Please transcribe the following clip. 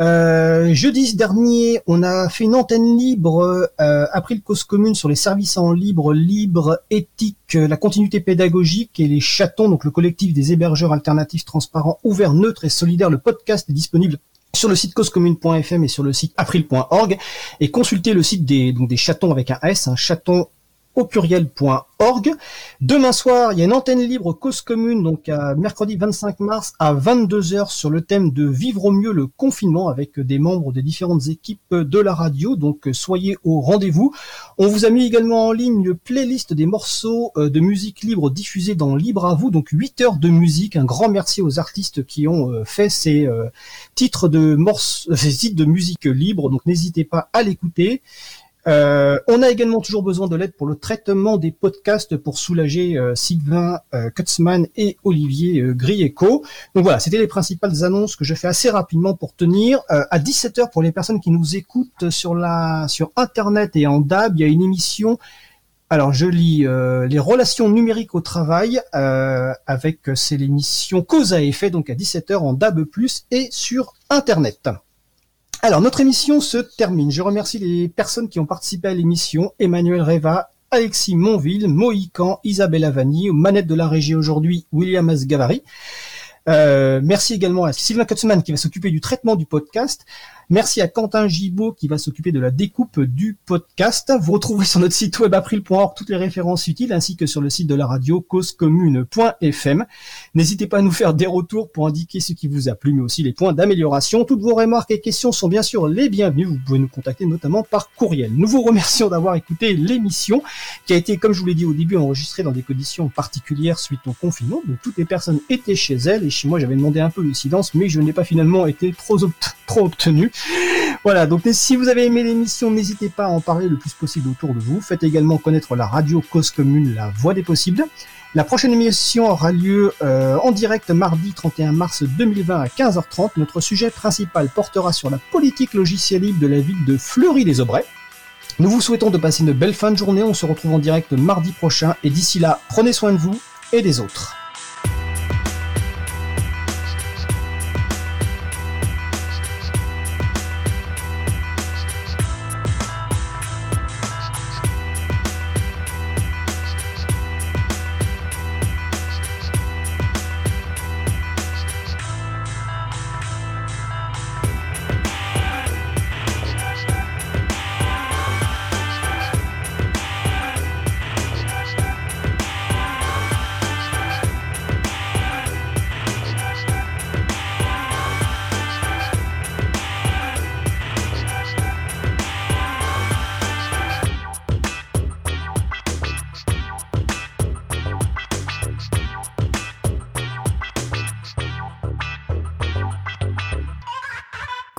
Euh, jeudi dernier, on a fait une antenne libre euh, après le cause commune sur les services en libre, libre, éthique, la continuité pédagogique et les chatons, donc le collectif des hébergeurs alternatifs transparents, ouverts, neutres et solidaires. Le podcast est disponible sur le site causecommune.fm et sur le site april.org et consultez le site des, donc des chatons avec un S, un chaton au pluriel.org. Demain soir, il y a une antenne libre cause commune, donc à mercredi 25 mars à 22h sur le thème de vivre au mieux le confinement avec des membres des différentes équipes de la radio. Donc soyez au rendez-vous. On vous a mis également en ligne une playlist des morceaux euh, de musique libre diffusés dans Libre à vous, donc 8 heures de musique. Un grand merci aux artistes qui ont euh, fait ces euh, titres de morceaux, ces titres de musique libre. Donc n'hésitez pas à l'écouter. Euh, on a également toujours besoin de l'aide pour le traitement des podcasts pour soulager euh, Sylvain euh, Kutzmann et Olivier Grieco. Donc voilà, c'était les principales annonces que je fais assez rapidement pour tenir. à 17h pour les personnes qui nous écoutent sur la sur internet et en DAB, il y a une émission alors je lis les relations numériques au travail avec c'est l'émission Cause à effet donc à 17h en DAB+ et sur internet. Alors, notre émission se termine. Je remercie les personnes qui ont participé à l'émission. Emmanuel Reva, Alexis Monville, Mohican, Isabelle Avani, manette de la régie aujourd'hui, William Asgavari. Euh, merci également à Sylvain Kutzmann qui va s'occuper du traitement du podcast. Merci à Quentin Gibaud qui va s'occuper de la découpe du podcast. Vous retrouverez sur notre site web april.org toutes les références utiles ainsi que sur le site de la radio causecommune.fm. N'hésitez pas à nous faire des retours pour indiquer ce qui vous a plu mais aussi les points d'amélioration. Toutes vos remarques et questions sont bien sûr les bienvenues. Vous pouvez nous contacter notamment par courriel. Nous vous remercions d'avoir écouté l'émission qui a été, comme je vous l'ai dit au début, enregistrée dans des conditions particulières suite au confinement. Donc toutes les personnes étaient chez elles et chez moi j'avais demandé un peu de silence mais je n'ai pas finalement été trop, trop obtenu. Voilà, donc si vous avez aimé l'émission, n'hésitez pas à en parler le plus possible autour de vous. Faites également connaître la radio Cause Commune, la voix des possibles. La prochaine émission aura lieu euh, en direct mardi 31 mars 2020 à 15h30. Notre sujet principal portera sur la politique logicielle libre de la ville de Fleury-les-Aubrais. Nous vous souhaitons de passer une belle fin de journée. On se retrouve en direct mardi prochain. Et d'ici là, prenez soin de vous et des autres.